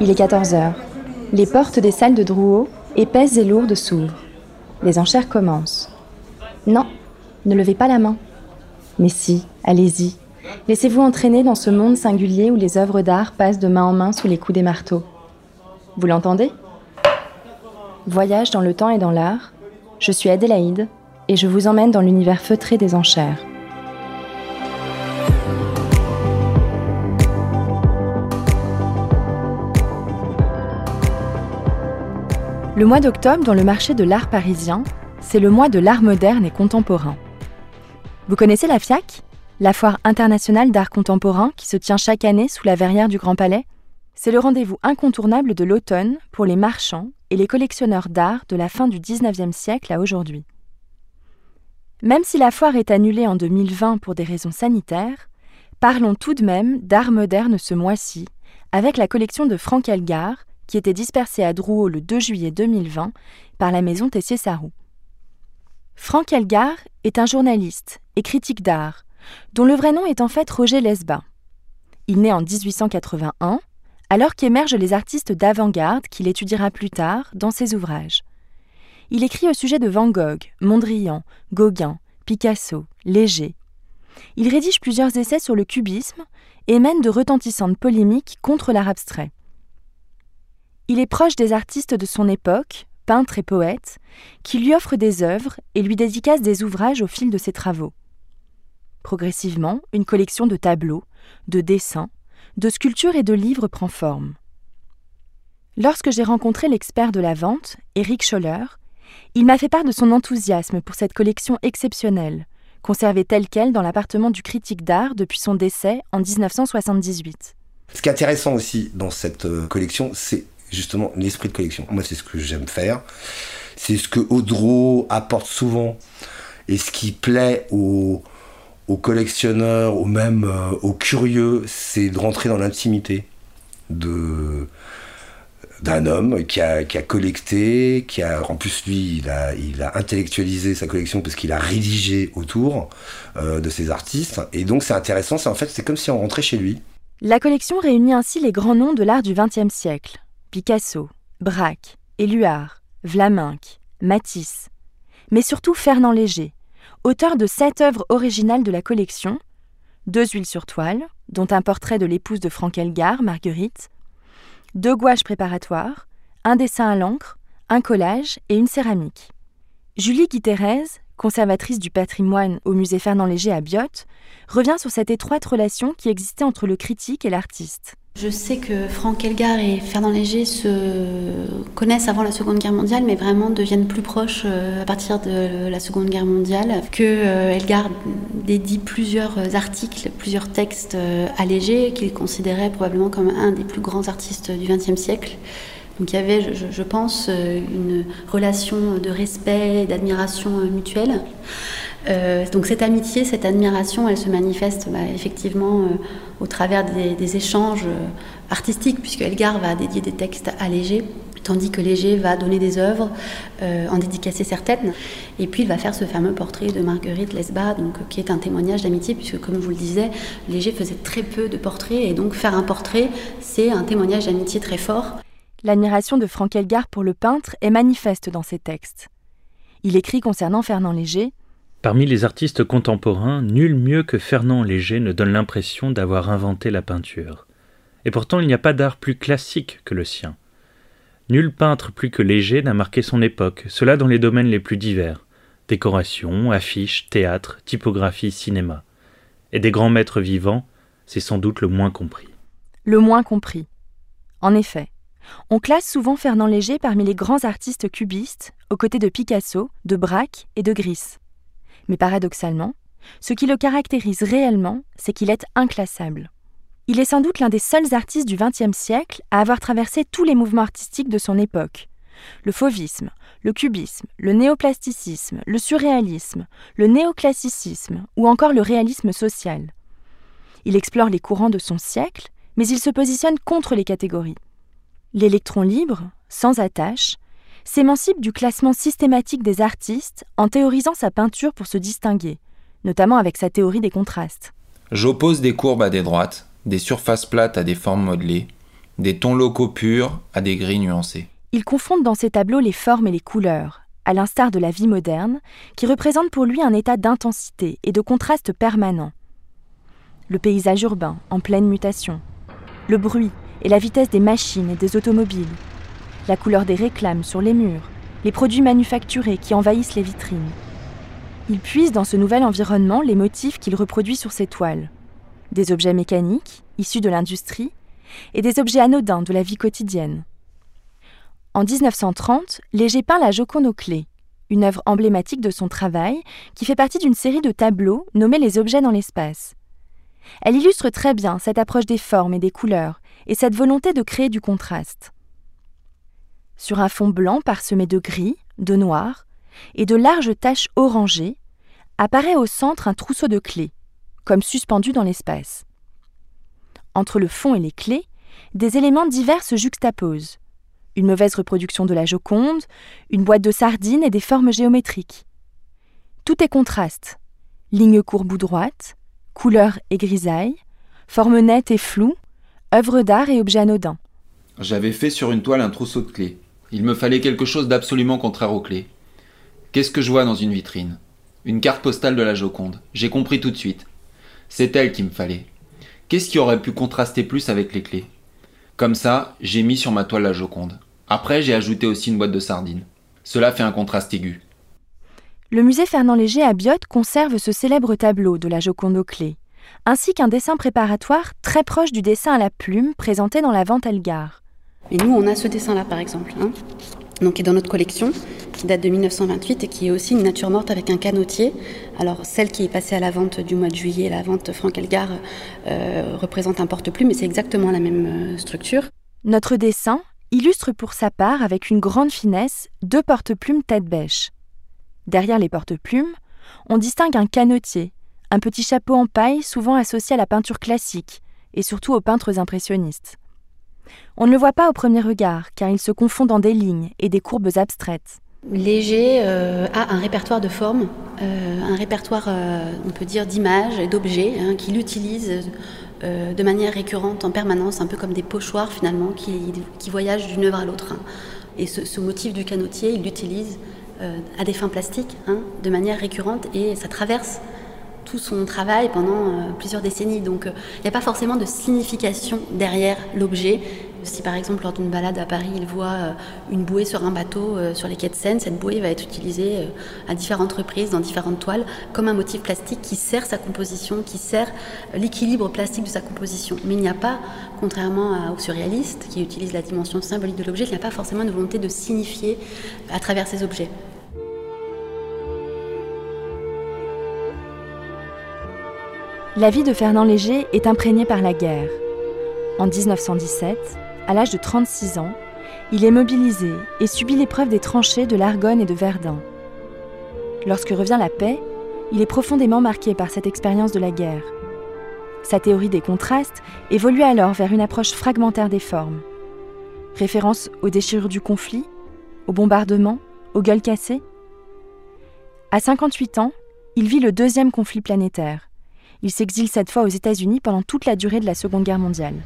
Il est 14 heures. Les portes des salles de Drouot, épaisses et lourdes, s'ouvrent. Les enchères commencent. Non, ne levez pas la main. Mais si, allez-y. Laissez-vous entraîner dans ce monde singulier où les œuvres d'art passent de main en main sous les coups des marteaux. Vous l'entendez? Voyage dans le temps et dans l'art. Je suis Adélaïde et je vous emmène dans l'univers feutré des enchères. Le mois d'octobre dans le marché de l'art parisien, c'est le mois de l'art moderne et contemporain. Vous connaissez la FIAC La Foire internationale d'art contemporain qui se tient chaque année sous la verrière du Grand Palais? C'est le rendez-vous incontournable de l'automne pour les marchands et les collectionneurs d'art de la fin du 19e siècle à aujourd'hui. Même si la foire est annulée en 2020 pour des raisons sanitaires, parlons tout de même d'art moderne ce mois-ci, avec la collection de Franck Elgar, qui était dispersée à Drouot le 2 juillet 2020 par la maison Tessier-Sarou. Franck Elgar est un journaliste et critique d'art, dont le vrai nom est en fait Roger Lesbas. Il naît en 1881, alors qu'émergent les artistes d'avant-garde qu'il étudiera plus tard dans ses ouvrages. Il écrit au sujet de Van Gogh, Mondrian, Gauguin, Picasso, Léger. Il rédige plusieurs essais sur le cubisme et mène de retentissantes polémiques contre l'art abstrait. Il est proche des artistes de son époque, peintres et poètes, qui lui offrent des œuvres et lui dédicacent des ouvrages au fil de ses travaux. Progressivement, une collection de tableaux, de dessins, de sculptures et de livres prend forme. Lorsque j'ai rencontré l'expert de la vente, Eric Scholler, il m'a fait part de son enthousiasme pour cette collection exceptionnelle, conservée telle qu'elle dans l'appartement du critique d'art depuis son décès en 1978. Ce qui est intéressant aussi dans cette euh, collection, c'est justement l'esprit de collection. Moi, c'est ce que j'aime faire. C'est ce que Audreau apporte souvent et ce qui plaît aux, collectionneurs, ou même euh, aux curieux, c'est de rentrer dans l'intimité d'un homme qui a, collecté, qui a en plus lui il a, il a intellectualisé sa collection parce qu'il a rédigé autour euh, de ses artistes et donc c'est intéressant, c'est en fait c'est comme si on rentrait chez lui. La collection réunit ainsi les grands noms de l'art du XXe siècle Picasso, Braque, Éluard, Vlaminck, Matisse, mais surtout Fernand Léger, auteur de sept œuvres originales de la collection, deux huiles sur toile, dont un portrait de l'épouse de Franck Elgar, Marguerite, deux gouaches préparatoires, un dessin à l'encre, un collage et une céramique. Julie Guy-Thérèse, conservatrice du patrimoine au musée Fernand Léger à Biot, revient sur cette étroite relation qui existait entre le critique et l'artiste. Je sais que Franck Elgar et Fernand Léger se connaissent avant la Seconde Guerre mondiale, mais vraiment deviennent plus proches euh, à partir de la Seconde Guerre mondiale. Que euh, Elgar dédie plusieurs articles, plusieurs textes euh, à Léger, qu'il considérait probablement comme un des plus grands artistes du XXe siècle. Donc il y avait, je, pense, une relation de respect et d'admiration mutuelle. Donc cette amitié, cette admiration, elle se manifeste bah, effectivement au travers des, échanges euh, artistiques, puisque Elgar va dédier des textes à Léger, tandis que Léger va donner des œuvres, euh, en dédicacer certaines. Et puis il va faire ce fameux portrait de Marguerite Lesbas, donc, qui est un témoignage d'amitié, puisque comme je vous le disais, Léger faisait très peu de portraits, et donc faire un portrait, c'est un témoignage d'amitié très fort. L'admiration de Franck Elgar pour le peintre est manifeste dans ses textes. Il écrit concernant Fernand Léger Parmi les artistes contemporains, nul mieux que Fernand Léger ne donne l'impression d'avoir inventé la peinture. Et pourtant il n'y a pas d'art plus classique que le sien. Nul peintre plus que Léger n'a marqué son époque, cela dans les domaines les plus divers décoration, affiches, théâtre, typographie, cinéma. Et des grands maîtres vivants, c'est sans doute le moins compris. Le moins compris. En effet, on classe souvent Fernand Léger parmi les grands artistes cubistes, aux côtés de Picasso, de Braque et de Gris. Mais paradoxalement, ce qui le caractérise réellement, c'est qu'il est inclassable. Il est sans doute l'un des seuls artistes du XXe siècle à avoir traversé tous les mouvements artistiques de son époque. Le fauvisme, le cubisme, le néoplasticisme, le surréalisme, le néoclassicisme ou encore le réalisme social. Il explore les courants de son siècle, mais il se positionne contre les catégories. L'électron libre, sans attache, s'émancipe du classement systématique des artistes en théorisant sa peinture pour se distinguer, notamment avec sa théorie des contrastes. J'oppose des courbes à des droites, des surfaces plates à des formes modelées, des tons locaux purs à des gris nuancés. Il confronte dans ses tableaux les formes et les couleurs, à l'instar de la vie moderne, qui représente pour lui un état d'intensité et de contraste permanent. Le paysage urbain, en pleine mutation, le bruit et la vitesse des machines et des automobiles, la couleur des réclames sur les murs, les produits manufacturés qui envahissent les vitrines. Il puise dans ce nouvel environnement les motifs qu'il reproduit sur ses toiles. Des objets mécaniques, issus de l'industrie, et des objets anodins de la vie quotidienne. En 1930, Léger peint la Joconde aux clés, une œuvre emblématique de son travail qui fait partie d'une série de tableaux nommés Les objets dans l'espace. Elle illustre très bien cette approche des formes et des couleurs et cette volonté de créer du contraste. Sur un fond blanc parsemé de gris, de noir et de larges taches orangées, apparaît au centre un trousseau de clés, comme suspendu dans l'espace. Entre le fond et les clés, des éléments divers se juxtaposent. Une mauvaise reproduction de la Joconde, une boîte de sardines et des formes géométriques. Tout est contraste. Lignes courbes ou droites, couleurs et grisailles, formes nettes et floues, œuvres d'art et objets anodins. J'avais fait sur une toile un trousseau de clés. Il me fallait quelque chose d'absolument contraire aux clés. Qu'est-ce que je vois dans une vitrine? Une carte postale de la Joconde. J'ai compris tout de suite. C'est elle qu'il me fallait. Qu'est-ce qui aurait pu contraster plus avec les clés? Comme ça, j'ai mis sur ma toile la Joconde. Après, j'ai ajouté aussi une boîte de sardines. Cela fait un contraste aigu. Le musée Fernand Léger à Biot conserve ce célèbre tableau de la Joconde aux clés, ainsi qu'un dessin préparatoire très proche du dessin à la plume présenté dans la vente Elgar. Et nous, on a ce dessin-là, par exemple, hein, donc qui est dans notre collection, qui date de 1928 et qui est aussi une nature morte avec un canotier. Alors, celle qui est passée à la vente du mois de juillet, la vente Franck Elgar, euh, représente un porte-plume, mais c'est exactement la même euh, structure. Notre dessin illustre pour sa part, avec une grande finesse, deux porte-plumes tête bêche. Derrière les porte-plumes, on distingue un canotier, un petit chapeau en paille souvent associé à la peinture classique et surtout aux peintres impressionnistes. On ne le voit pas au premier regard, car il se confond dans des lignes et des courbes abstraites. Léger euh, a un répertoire de formes, euh, un répertoire, euh, on peut dire, d'images et d'objets hein, qu'il utilise de manière récurrente en permanence, un peu comme des pochoirs finalement, qui, voyagent d'une œuvre à l'autre. Hein. Et ce, motif du canotier, il l'utilise à des fins plastiques, hein, de manière récurrente, et ça traverse tout son travail pendant plusieurs décennies. Donc il n'y a pas forcément de signification derrière l'objet. Si par exemple lors d'une balade à Paris, il voit euh, une bouée sur un bateau euh, sur les quais de Seine, cette bouée va être utilisée euh, à différentes reprises dans différentes toiles comme un motif plastique qui sert sa composition, qui sert l'équilibre plastique de sa composition. Mais il n'y a pas, contrairement aux surréalistes qui utilisent la dimension symbolique de l'objet, il n'y a pas forcément une volonté de signifier à travers ces objets. La vie de Fernand Léger est imprégnée par la guerre. En 1917, à l'âge de 36 ans, il est mobilisé et subit l'épreuve des tranchées de l'Argonne et de Verdun. Lorsque revient la paix, il est profondément marqué par cette expérience de la guerre. Sa théorie des contrastes évolue alors vers une approche fragmentaire des formes. Référence aux déchirures du conflit, aux bombardements, aux gueules cassées. À 58 ans, il vit le deuxième conflit planétaire. Il s'exile cette fois aux États-Unis pendant toute la durée de la Seconde Guerre mondiale.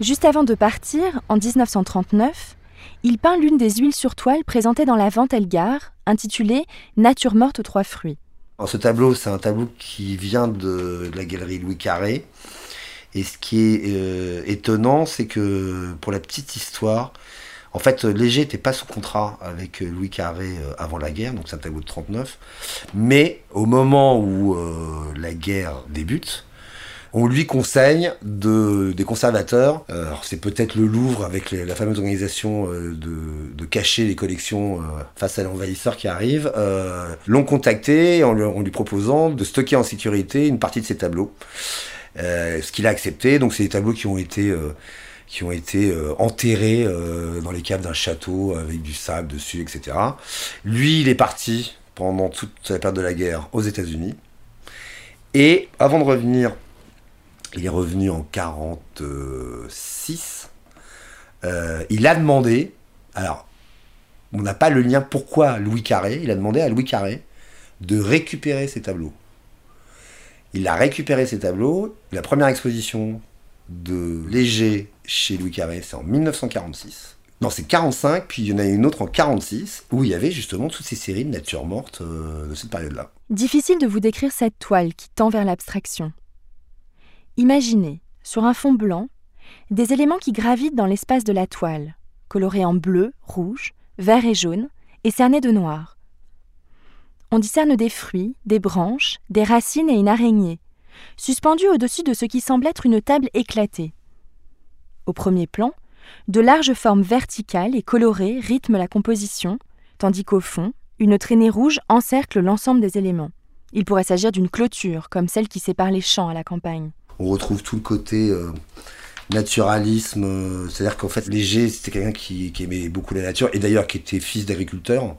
Juste avant de partir, en 1939, il peint l'une des huiles sur toile présentées dans la vente Elgar, intitulée Nature morte aux trois fruits. ce tableau, c'est un tableau qui vient de, la galerie Louis Carré. Et ce qui est euh, étonnant, c'est que pour la petite histoire, en fait, Léger n'était pas sous contrat avec Louis Carré euh, avant la guerre, donc c'est un tableau de 39. Mais au moment où euh, la guerre débute, on lui conseille de, des conservateurs, euh, c'est peut-être le Louvre avec la fameuse organisation euh, de, cacher les collections euh, face à l'envahisseur qui arrive, l'ont contacté en lui, proposant de stocker en sécurité une partie de ses tableaux. ce qu'il a accepté, donc c'est des tableaux qui ont été qui ont été enterrés dans les caves d'un château avec du sable dessus, etc. Lui, il est parti pendant toute la période de la guerre aux États-Unis. Et avant de revenir il est revenu en 46. Euh, il a demandé, alors, on n'a pas le lien pourquoi Louis Carré, il a demandé à Louis Carré de récupérer ses tableaux. Il a récupéré ces tableaux. La première exposition de Léger chez Louis Carré, c'est en 1946. Non, c'est 45, puis il y en a une autre en 46, où il y avait justement toutes ces séries de nature morte euh, de cette période-là. Difficile de vous décrire cette toile qui tend vers l'abstraction. Imaginez, sur un fond blanc, des éléments qui gravitent dans l'espace de la toile, colorés en bleu, rouge, vert et jaune, et cernés de noir. On discerne des fruits, des branches, des racines et une araignée, suspendue au-dessus de ce qui semble être une table éclatée. Au premier plan, de larges formes verticales et colorées rythment la composition, tandis qu'au fond, une traînée rouge encercle l'ensemble des éléments. Il pourrait s'agir d'une clôture, comme celle qui sépare les champs à la campagne. On retrouve tout le côté euh, naturalisme, euh, c'est-à-dire qu'en fait, Léger, c'était quelqu'un qui, aimait beaucoup la nature, et d'ailleurs qui était fils d'agriculteur.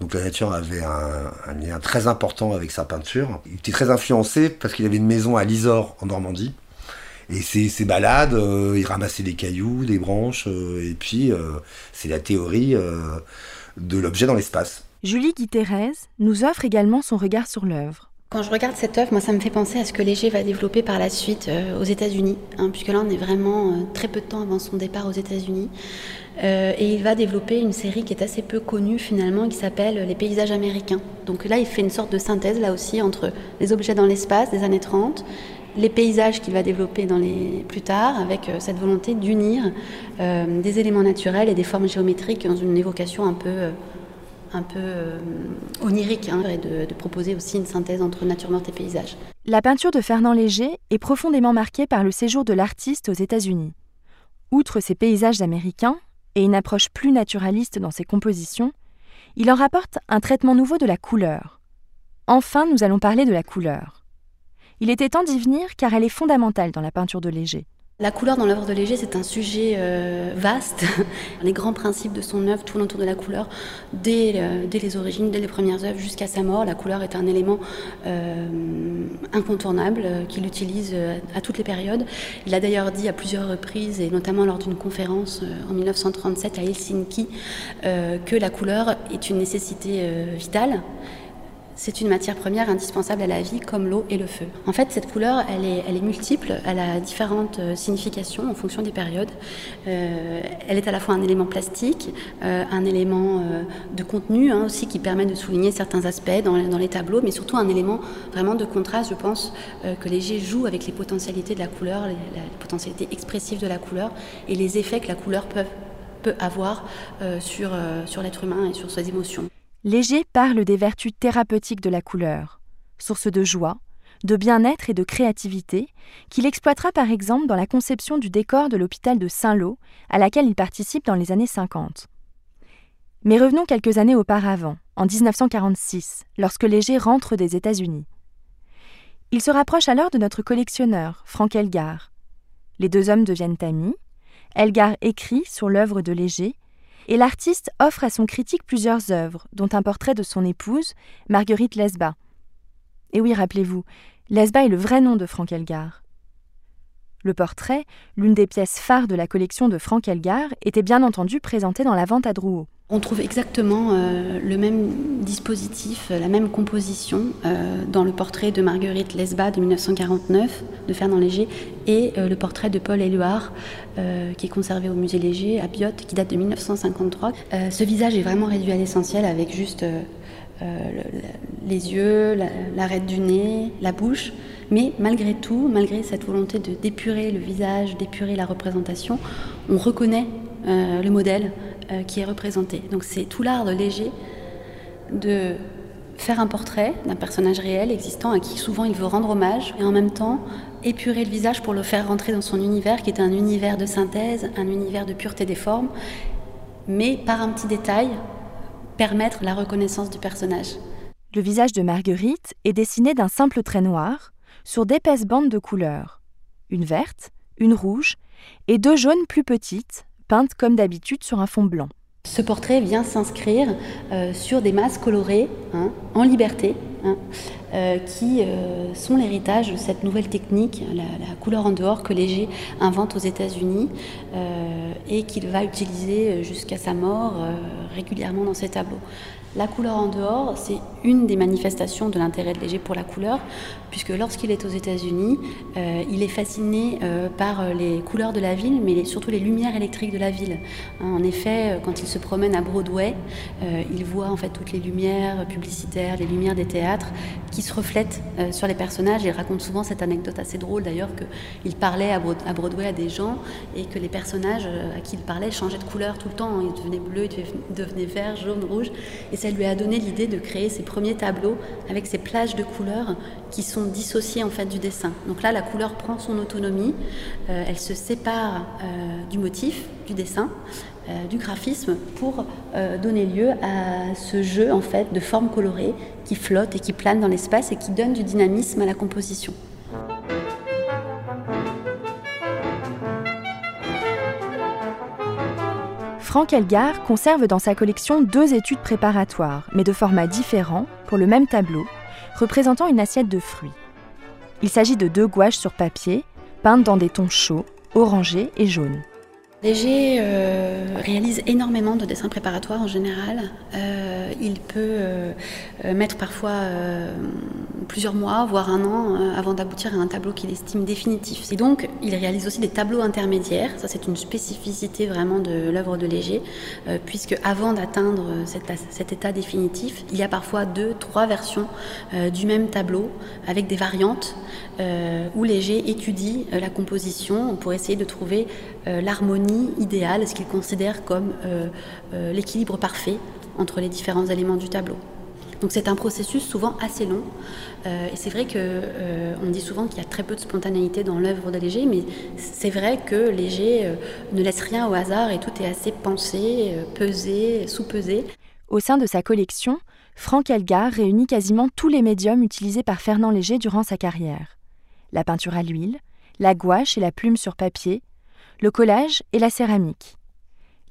Donc la nature avait un, un, lien très important avec sa peinture. Il était très influencé parce qu'il avait une maison à Lisor, en Normandie. Et ces, ces balades, euh, il ramassait des cailloux, des branches, euh, et puis euh, c'est la théorie de l'objet dans l'espace. Julie Guy-Thérèse nous offre également son regard sur l'œuvre. Quand je regarde cette œuvre, moi, ça me fait penser à ce que Léger va développer par la suite euh, aux États-Unis, hein, puisque là, on est vraiment euh, très peu de temps avant son départ aux États-Unis. Euh, et il va développer une série qui est assez peu connue finalement, qui s'appelle Les paysages américains. Donc là, il fait une sorte de synthèse, là aussi, entre les objets dans l'espace des années 30, les paysages qu'il va développer dans plus tard, avec cette volonté d'unir des éléments naturels et des formes géométriques dans une évocation un peu euh, onirique hein, et de, proposer aussi une synthèse entre nature morte et paysage. La peinture de Fernand Léger est profondément marquée par le séjour de l'artiste aux États-Unis. Outre ses paysages américains et une approche plus naturaliste dans ses compositions, il en rapporte un traitement nouveau de la couleur. Enfin, nous allons parler de la couleur. Il était temps d'y venir car elle est fondamentale dans la peinture de Léger. La couleur dans l'œuvre de Léger, c'est un sujet euh, vaste. les grands principes de son œuvre tournent autour de la couleur dès, euh, dès les origines, dès les premières œuvres jusqu'à sa mort. La couleur est un élément euh, incontournable qu'il utilise à toutes les périodes. Il a d'ailleurs dit à plusieurs reprises, et notamment lors d'une conférence en 1937 à Helsinki, que la couleur est une nécessité vitale c'est une matière première indispensable à la vie comme l'eau et le feu. En fait, cette couleur, elle est, multiple, elle a différentes euh, significations en fonction des périodes. Euh, elle est à la fois un élément plastique, euh, un élément de contenu hein, aussi qui permet de souligner certains aspects dans, les tableaux, mais surtout un élément vraiment de contraste, je pense, que Léger joue avec les potentialités de la couleur, les, la, potentialités expressives de la couleur et les effets que la couleur peut, avoir sur, sur l'être humain et sur ses émotions. Léger parle des vertus thérapeutiques de la couleur, source de joie, de bien-être et de créativité, qu'il exploitera par exemple dans la conception du décor de l'hôpital de Saint-Lô, à laquelle il participe dans les années 50. Mais revenons quelques années auparavant, en 1946, lorsque Léger rentre des États-Unis. Il se rapproche alors de notre collectionneur, Franck Elgar. Les deux hommes deviennent amis. Elgar écrit sur l'œuvre de Léger et l'artiste offre à son critique plusieurs œuvres, dont un portrait de son épouse, Marguerite Lesba. Et oui, rappelez-vous, Lesba est le vrai nom de Franck Elgar. Le portrait, l'une des pièces phares de la collection de Franck Elgar, était bien entendu présenté dans la vente à Drouot. On trouve exactement euh, le même dispositif, la même composition euh, dans le portrait de Marguerite Lesba de 1949 de Fernand Léger et euh, le portrait de Paul Éluard euh, qui est conservé au musée Léger à Biot qui date de 1953. Euh, ce visage est vraiment réduit à l'essentiel avec juste euh, le, les yeux, l'arête du nez, la bouche. Mais malgré tout, malgré cette volonté de d'épurer le visage, d'épurer la représentation, on reconnaît le modèle euh, qui est représenté. Donc c'est tout l'art de Léger de faire un portrait d'un personnage réel existant à qui souvent il veut rendre hommage et en même temps épurer le visage pour le faire rentrer dans son univers qui est un univers de synthèse, un univers de pureté des formes, mais par un petit détail permettre la reconnaissance du personnage. Le visage de Marguerite est dessiné d'un simple trait noir sur d'épaisses bandes de couleurs, une verte, une rouge et deux jaunes plus petites peinte comme d'habitude sur un fond blanc. Ce portrait vient s'inscrire euh, sur des masses colorées, hein, en liberté, hein, euh, qui euh, sont l'héritage de cette nouvelle technique, la, couleur en dehors que Léger invente aux États-Unis euh, et qu'il va utiliser jusqu'à sa mort régulièrement dans ses tableaux. La couleur en dehors, c'est une des manifestations de l'intérêt de Léger pour la couleur, puisque lorsqu'il est aux États-Unis, il est fasciné par les couleurs de la ville, mais surtout les lumières électriques de la ville. Hein, en effet, quand il se promène à Broadway, il voit en fait toutes les lumières publicitaires, les lumières des théâtres qui se reflètent sur les personnages. Il raconte souvent cette anecdote assez drôle d'ailleurs qu'il parlait à Broadway à des gens et que les personnages à qui il parlait changeaient de couleur tout le temps. Ils devenaient bleus, ils devenaient verts, jaunes, rouges. Et ça lui a donné l'idée de créer ses premiers tableaux avec ces plages de couleurs qui sont dissociées en fait du dessin. Donc là, la couleur prend son autonomie, euh, elle se sépare euh, du motif, du dessin, euh, du graphisme pour donner lieu à ce jeu en fait de formes colorées qui flottent et qui planent dans l'espace et qui donnent du dynamisme à la composition. Franck Elgar conserve dans sa collection deux études préparatoires, mais de formats différents, pour le même tableau, représentant une assiette de fruits. Il s'agit de deux gouaches sur papier, peintes dans des tons chauds, orangés et jaunes. Léger euh, réalise énormément de dessins préparatoires en général. Euh, il peut euh, mettre parfois plusieurs mois, voire un an, avant d'aboutir à un tableau qu'il estime définitif. Et donc, il réalise aussi des tableaux intermédiaires. Ça, c'est une spécificité vraiment de l'œuvre de Léger, puisque avant d'atteindre cet, état définitif, il y a parfois deux, trois versions du même tableau avec des variantes où Léger étudie la composition pour essayer de trouver l'harmonie idéal, ce qu'il considère comme euh, euh, l'équilibre parfait entre les différents éléments du tableau. Donc c'est un processus souvent assez long. Euh, et c'est vrai que on dit souvent qu'il y a très peu de spontanéité dans l'œuvre de Léger, mais c'est vrai que Léger ne laisse rien au hasard et tout est assez pensé, pesé, sous-pesé. Au sein de sa collection, Franck Elgar réunit quasiment tous les médiums utilisés par Fernand Léger durant sa carrière. La peinture à l'huile, la gouache et la plume sur papier, le collage et la céramique.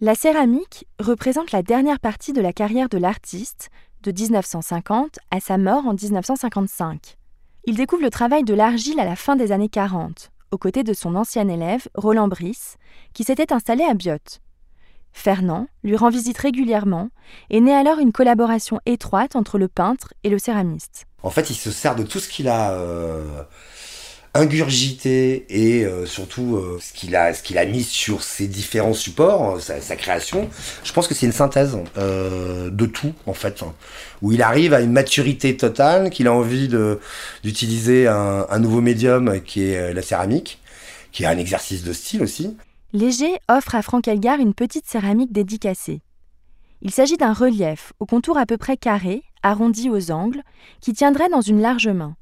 La céramique représente la dernière partie de la carrière de l'artiste, de 1950 à sa mort en 1955. Il découvre le travail de l'argile à la fin des années 40, aux côtés de son ancien élève, Roland Brice, qui s'était installé à Biot. Fernand lui rend visite régulièrement et naît alors une collaboration étroite entre le peintre et le céramiste. En fait, il se sert de tout ce qu'il a euh, ingurgité et euh, surtout euh, ce qu'il a ce qu'il a mis sur ses différents supports euh, sa, création je pense que c'est une synthèse de tout en fait où il arrive à une maturité totale qu'il a envie de d'utiliser un, un, nouveau médium qui est la céramique qui est un exercice de style aussi. Léger offre à Franck Elgar une petite céramique dédicacée. Il s'agit d'un relief au contour à peu près carré arrondi aux angles qui tiendrait dans une large main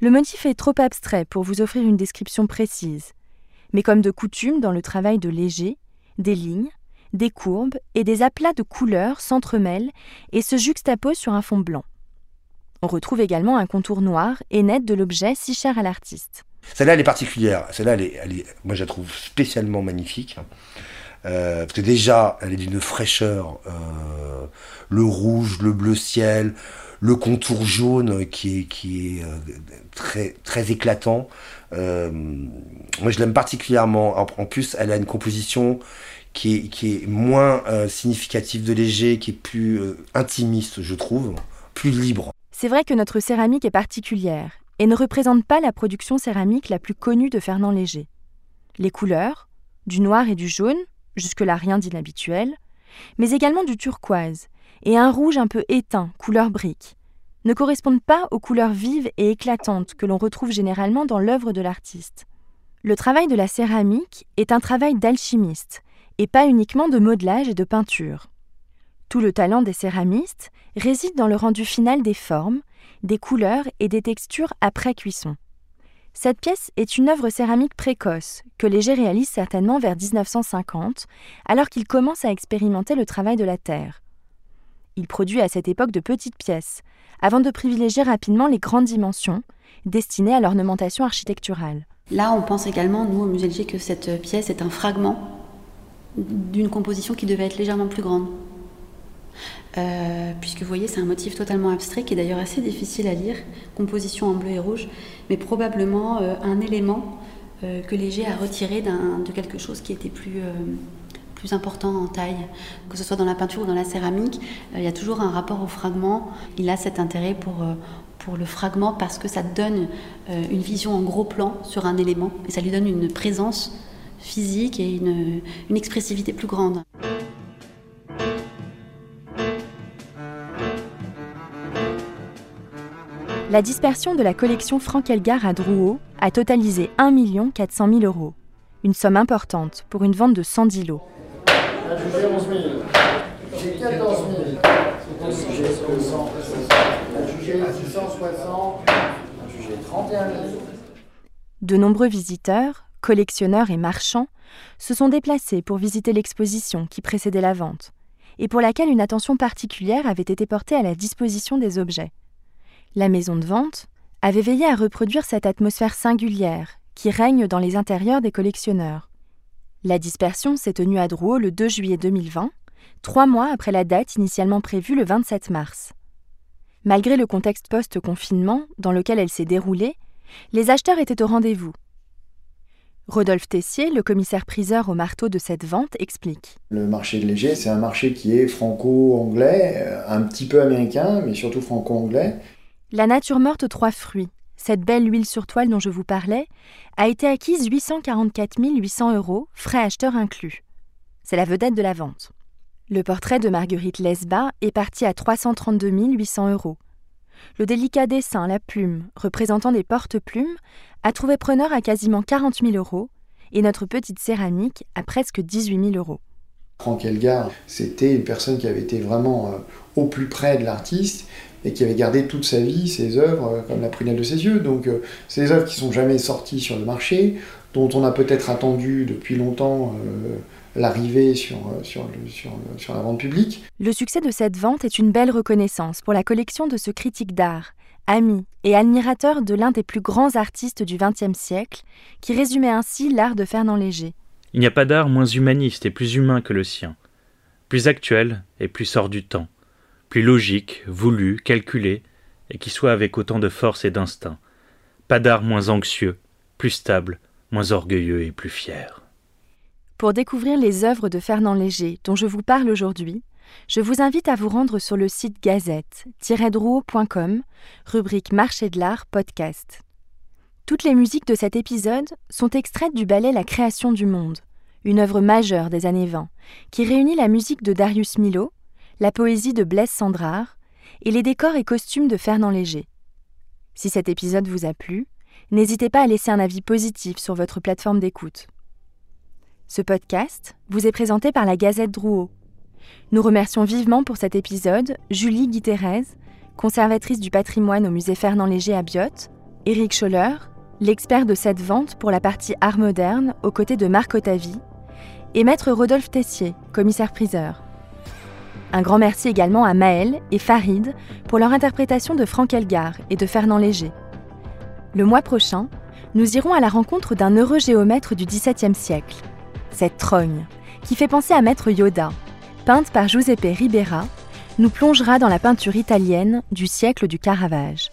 le motif est trop abstrait pour vous offrir une description précise, mais comme de coutume dans le travail de Léger, des lignes, des courbes et des aplats de couleurs s'entremêlent et se juxtaposent sur un fond blanc. On retrouve également un contour noir et net de l'objet si cher à l'artiste. Celle-là, elle est particulière. Celle-là, elle moi, je la trouve spécialement magnifique. Euh, parce que déjà, elle est d'une fraîcheur. Euh, le rouge, le bleu ciel, le contour jaune qui est, qui est euh, très, très éclatant. Euh, moi, je l'aime particulièrement. En, plus, elle a une composition qui est, qui est moins euh, significative de léger, qui est plus intimiste, je trouve, plus libre. C'est vrai que notre céramique est particulière et ne représente pas la production céramique la plus connue de Fernand Léger. Les couleurs, du noir et du jaune, jusque-là rien d'inhabituel, mais également du turquoise, et un rouge un peu éteint, couleur brique, ne correspondent pas aux couleurs vives et éclatantes que l'on retrouve généralement dans l'œuvre de l'artiste. Le travail de la céramique est un travail d'alchimiste, et pas uniquement de modelage et de peinture. Tout le talent des céramistes réside dans le rendu final des formes, des couleurs et des textures après cuisson. Cette pièce est une œuvre céramique précoce, que Léger réalise certainement vers 1950, alors qu'il commence à expérimenter le travail de la terre. Il produit à cette époque de petites pièces, avant de privilégier rapidement les grandes dimensions, destinées à l'ornementation architecturale. Là, on pense également, nous, au Musée que cette pièce est un fragment d'une composition qui devait être légèrement plus grande. Euh, puisque vous voyez, c'est un motif totalement abstrait qui est d'ailleurs assez difficile à lire, composition en bleu et rouge, mais probablement euh, un élément euh, que Léger a retiré de quelque chose qui était plus, plus important en taille, que ce soit dans la peinture ou dans la céramique, il y a toujours un rapport au fragment. Il a cet intérêt pour, pour le fragment parce que ça donne une vision en gros plan sur un élément et ça lui donne une présence physique et une, une expressivité plus grande. La dispersion de la collection Franck Elgar à Drouot a totalisé 1 400 000 euros. Une somme importante pour une vente de 110 lots. De nombreux visiteurs, collectionneurs et marchands se sont déplacés pour visiter l'exposition qui précédait la vente et pour laquelle une attention particulière avait été portée à la disposition des objets. La maison de vente avait veillé à reproduire cette atmosphère singulière qui règne dans les intérieurs des collectionneurs. La dispersion s'est tenue à Drouot le 2 juillet 2020, trois mois après la date initialement prévue le 27 mars. Malgré le contexte post-confinement dans lequel elle s'est déroulée, les acheteurs étaient au rendez-vous. Rodolphe Tessier, le commissaire-priseur au marteau de cette vente, explique. Le marché de léger, c'est un marché qui est franco-anglais, euh, un petit peu américain, mais surtout franco-anglais. La nature morte aux trois fruits, cette belle huile sur toile dont je vous parlais, a été acquise 844 800 euros, frais acheteurs inclus. C'est la vedette de la vente. Le portrait de Marguerite Lesba est parti à 332 800 euros. Le délicat dessin, la plume, représentant des porte-plumes, a trouvé preneur à quasiment 40 000 euros, et notre petite céramique à presque 18 000 euros. Franck Elgar, c'était une personne qui avait été vraiment euh, au plus près de l'artiste et qui avait gardé toute sa vie ses œuvres euh, comme la prunelle de ses yeux. Donc euh, ces œuvres qui sont jamais sorties sur le marché, dont on a peut-être attendu depuis longtemps euh, l'arrivée sur, sur, sur, sur la vente publique. Le succès de cette vente est une belle reconnaissance pour la collection de ce critique d'art, ami et admirateur de l'un des plus grands artistes du XXe siècle, qui résumait ainsi l'art de Fernand Léger. Il n'y a pas d'art moins humaniste et plus humain que le sien, plus actuel et plus hors du temps plus logique, voulu, calculé, et qui soit avec autant de force et d'instinct. Pas d'art moins anxieux, plus stable, moins orgueilleux et plus fier. Pour découvrir les œuvres de Fernand Léger dont je vous parle aujourd'hui, je vous invite à vous rendre sur le site gazette-drouot.com, rubrique Marché de l'art podcast. Toutes les musiques de cet épisode sont extraites du ballet La création du monde, une œuvre majeure des années 20, qui réunit la musique de Darius Milhaud, la poésie de Blaise Sandrard et les décors et costumes de Fernand Léger. Si cet épisode vous a plu, n'hésitez pas à laisser un avis positif sur votre plateforme d'écoute. Ce podcast vous est présenté par la Gazette Drouot. Nous remercions vivement pour cet épisode Julie Guiterrez, conservatrice du patrimoine au musée Fernand Léger à Biot, Éric Scholler, l'expert de cette vente pour la partie art moderne aux côtés de Marc Otavi, et maître Rodolphe Tessier, commissaire-priseur. Un grand merci également à Maël et Farid pour leur interprétation de Franck Elgar et de Fernand Léger. Le mois prochain, nous irons à la rencontre d'un heureux géomètre du XVIIe siècle, cette trogne, qui fait penser à Maître Yoda, peinte par Giuseppe Ribera, nous plongera dans la peinture italienne du siècle du Caravage.